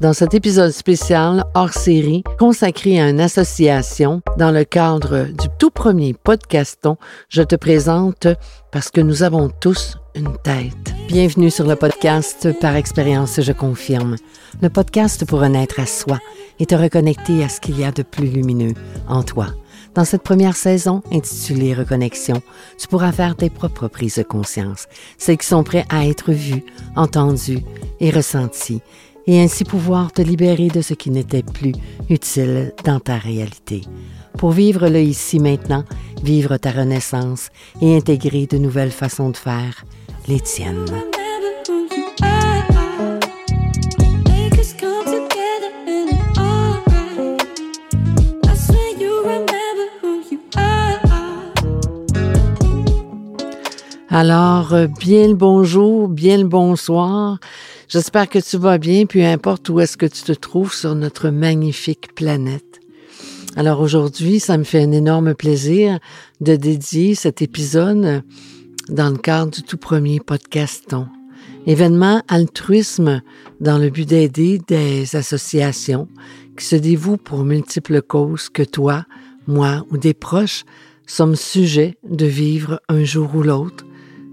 Dans cet épisode spécial hors série consacré à une association dans le cadre du tout premier podcaston, je te présente parce que nous avons tous une tête. Bienvenue sur le podcast Par expérience, je confirme. Le podcast pour renaître à soi et te reconnecter à ce qu'il y a de plus lumineux en toi. Dans cette première saison, intitulée Reconnexion, tu pourras faire tes propres prises de conscience, celles qui sont prêtes à être vues, entendues et ressenties et ainsi pouvoir te libérer de ce qui n'était plus utile dans ta réalité. Pour vivre le ici maintenant, vivre ta renaissance et intégrer de nouvelles façons de faire, les tiennes. Alors, euh, bien le bonjour, bien le bonsoir. J'espère que tu vas bien, peu importe où est-ce que tu te trouves sur notre magnifique planète. Alors aujourd'hui, ça me fait un énorme plaisir de dédier cet épisode dans le cadre du tout premier podcaston. Événement altruisme dans le but d'aider des associations qui se dévouent pour multiples causes que toi, moi ou des proches sommes sujets de vivre un jour ou l'autre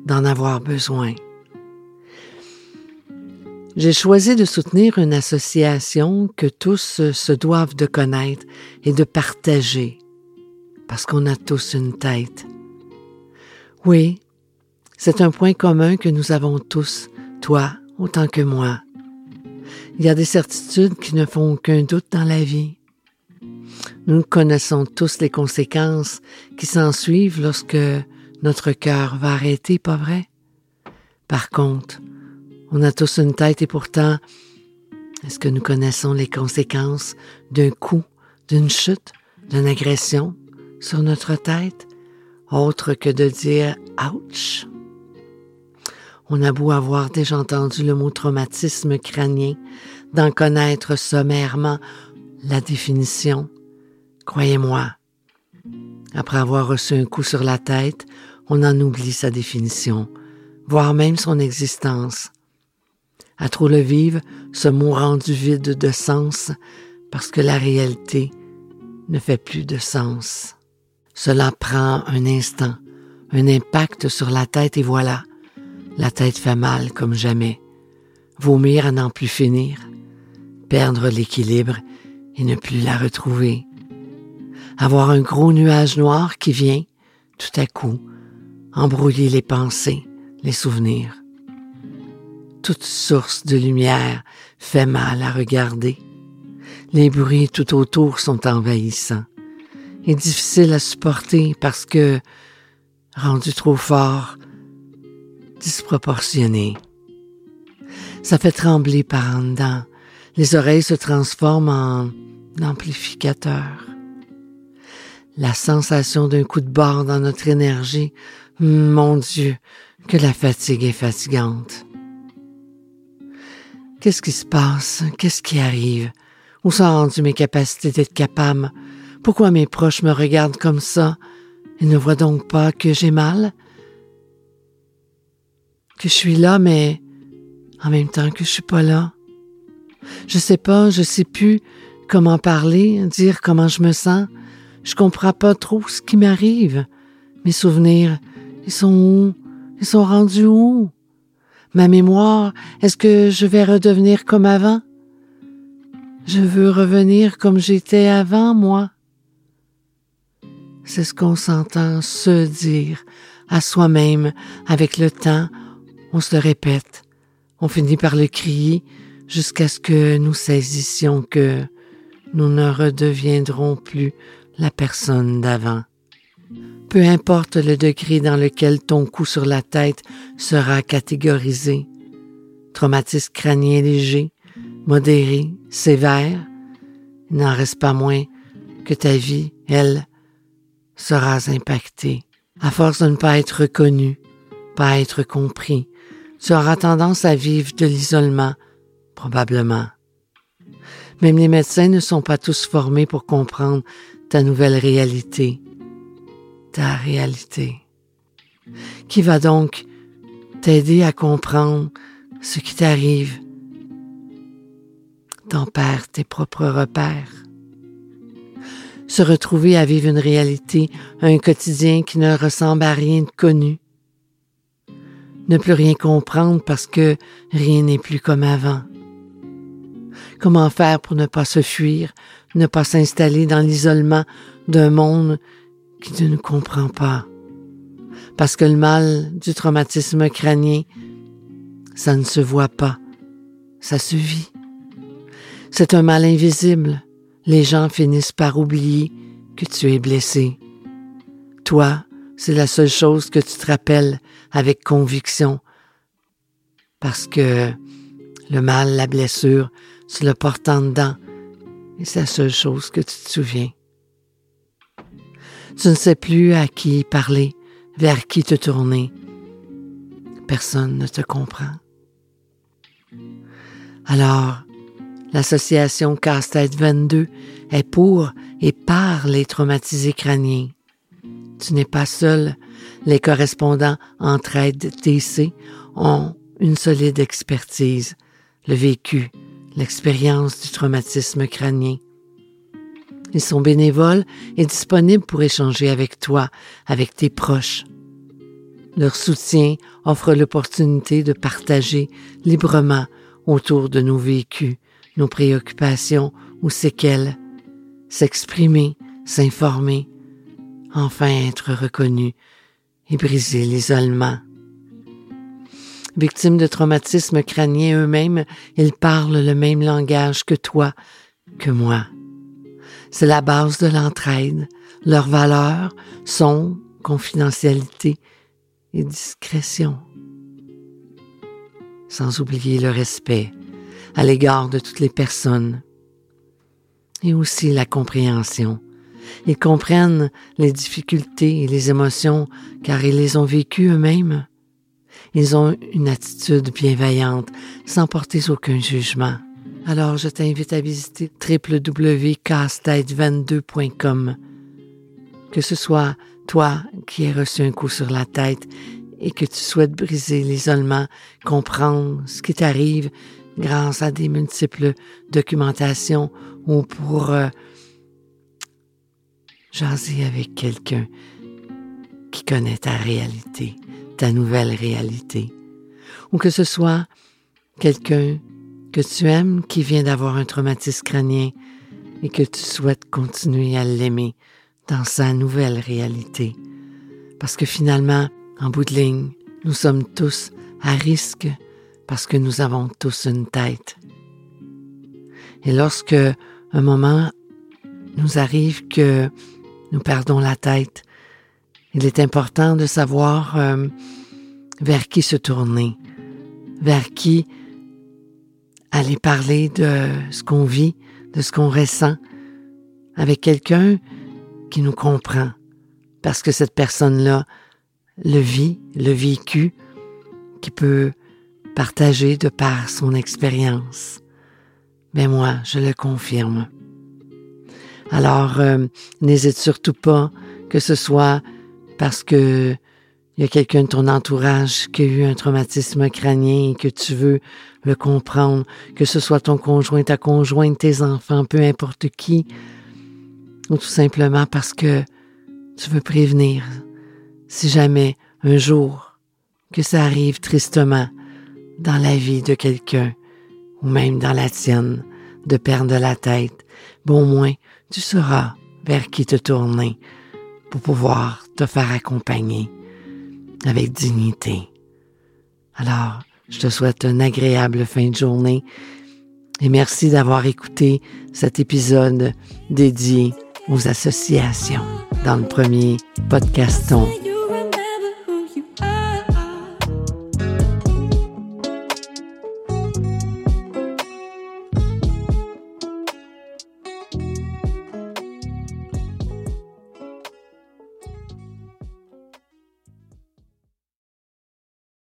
d'en avoir besoin. J'ai choisi de soutenir une association que tous se doivent de connaître et de partager, parce qu'on a tous une tête. Oui, c'est un point commun que nous avons tous, toi autant que moi. Il y a des certitudes qui ne font aucun doute dans la vie. Nous connaissons tous les conséquences qui s'ensuivent lorsque notre cœur va arrêter, pas vrai? Par contre, on a tous une tête et pourtant, est-ce que nous connaissons les conséquences d'un coup, d'une chute, d'une agression sur notre tête, autre que de dire ouch? On a beau avoir déjà entendu le mot traumatisme crânien, d'en connaître sommairement la définition. Croyez-moi, après avoir reçu un coup sur la tête, on en oublie sa définition, voire même son existence. À trop le vivre, ce mot rendu vide de sens parce que la réalité ne fait plus de sens. Cela prend un instant, un impact sur la tête et voilà, la tête fait mal comme jamais. Vomir à n'en plus finir, perdre l'équilibre et ne plus la retrouver. Avoir un gros nuage noir qui vient, tout à coup, embrouiller les pensées, les souvenirs. Toute source de lumière fait mal à regarder. Les bruits tout autour sont envahissants et difficiles à supporter parce que, rendu trop fort, disproportionné. Ça fait trembler par en dedans. Les oreilles se transforment en amplificateurs. La sensation d'un coup de barre dans notre énergie mon Dieu, que la fatigue est fatigante. Qu'est-ce qui se passe? Qu'est-ce qui arrive? Où sont rendues mes capacités d'être capable? Pourquoi mes proches me regardent comme ça? Ils ne voient donc pas que j'ai mal? Que je suis là, mais en même temps que je suis pas là? Je sais pas, je sais plus comment parler, dire comment je me sens. Je comprends pas trop ce qui m'arrive. Mes souvenirs, ils sont où? Ils sont rendus où? Ma mémoire, est-ce que je vais redevenir comme avant? Je veux revenir comme j'étais avant, moi. C'est ce qu'on s'entend se dire à soi-même avec le temps. On se le répète. On finit par le crier jusqu'à ce que nous saisissions que nous ne redeviendrons plus la personne d'avant peu importe le degré dans lequel ton coup sur la tête sera catégorisé. Traumatisme crânien léger, modéré, sévère, il n'en reste pas moins que ta vie, elle, sera impactée. À force de ne pas être reconnu, pas être compris, tu auras tendance à vivre de l'isolement, probablement. Même les médecins ne sont pas tous formés pour comprendre ta nouvelle réalité ta réalité, qui va donc t'aider à comprendre ce qui t'arrive, t'en perds tes propres repères. Se retrouver à vivre une réalité, un quotidien qui ne ressemble à rien de connu. Ne plus rien comprendre parce que rien n'est plus comme avant. Comment faire pour ne pas se fuir, ne pas s'installer dans l'isolement d'un monde qui ne nous comprend pas? Parce que le mal du traumatisme crânien, ça ne se voit pas, ça se vit. C'est un mal invisible. Les gens finissent par oublier que tu es blessé. Toi, c'est la seule chose que tu te rappelles avec conviction, parce que le mal, la blessure, tu le portes en dedans, et c'est la seule chose que tu te souviens. Tu ne sais plus à qui parler, vers qui te tourner. Personne ne te comprend. Alors, l'association Casse-Tête 22 est pour et par les traumatisés crâniens. Tu n'es pas seul. Les correspondants Entraide TC ont une solide expertise, le vécu, l'expérience du traumatisme crânien. Ils sont bénévoles et disponibles pour échanger avec toi, avec tes proches. Leur soutien offre l'opportunité de partager librement autour de nos vécus, nos préoccupations ou séquelles, s'exprimer, s'informer, enfin être reconnu et briser l'isolement. Victimes de traumatismes crâniens eux-mêmes, ils parlent le même langage que toi, que moi. C'est la base de l'entraide. Leurs valeurs sont confidentialité et discrétion. Sans oublier le respect à l'égard de toutes les personnes et aussi la compréhension. Ils comprennent les difficultés et les émotions car ils les ont vécues eux-mêmes. Ils ont une attitude bienveillante sans porter aucun jugement. Alors je t'invite à visiter www.castête22.com. Que ce soit toi qui aies reçu un coup sur la tête et que tu souhaites briser l'isolement, comprendre ce qui t'arrive grâce à des multiples documentations ou pour euh, jaser avec quelqu'un qui connaît ta réalité, ta nouvelle réalité, ou que ce soit quelqu'un que tu aimes qui vient d'avoir un traumatisme crânien et que tu souhaites continuer à l'aimer dans sa nouvelle réalité. Parce que finalement, en bout de ligne, nous sommes tous à risque parce que nous avons tous une tête. Et lorsque un moment nous arrive que nous perdons la tête, il est important de savoir euh, vers qui se tourner, vers qui aller parler de ce qu'on vit, de ce qu'on ressent, avec quelqu'un qui nous comprend, parce que cette personne-là le vit, le vécu, qui peut partager de par son expérience. Mais moi, je le confirme. Alors, euh, n'hésite surtout pas que ce soit parce que il y a quelqu'un de ton entourage qui a eu un traumatisme crânien et que tu veux le comprendre, que ce soit ton conjoint, ta conjointe, tes enfants, peu importe qui, ou tout simplement parce que tu veux prévenir. Si jamais un jour que ça arrive tristement dans la vie de quelqu'un ou même dans la tienne de perdre la tête, bon moins tu sauras vers qui te tourner pour pouvoir te faire accompagner avec dignité. Alors, je te souhaite une agréable fin de journée et merci d'avoir écouté cet épisode dédié aux associations dans le premier podcaston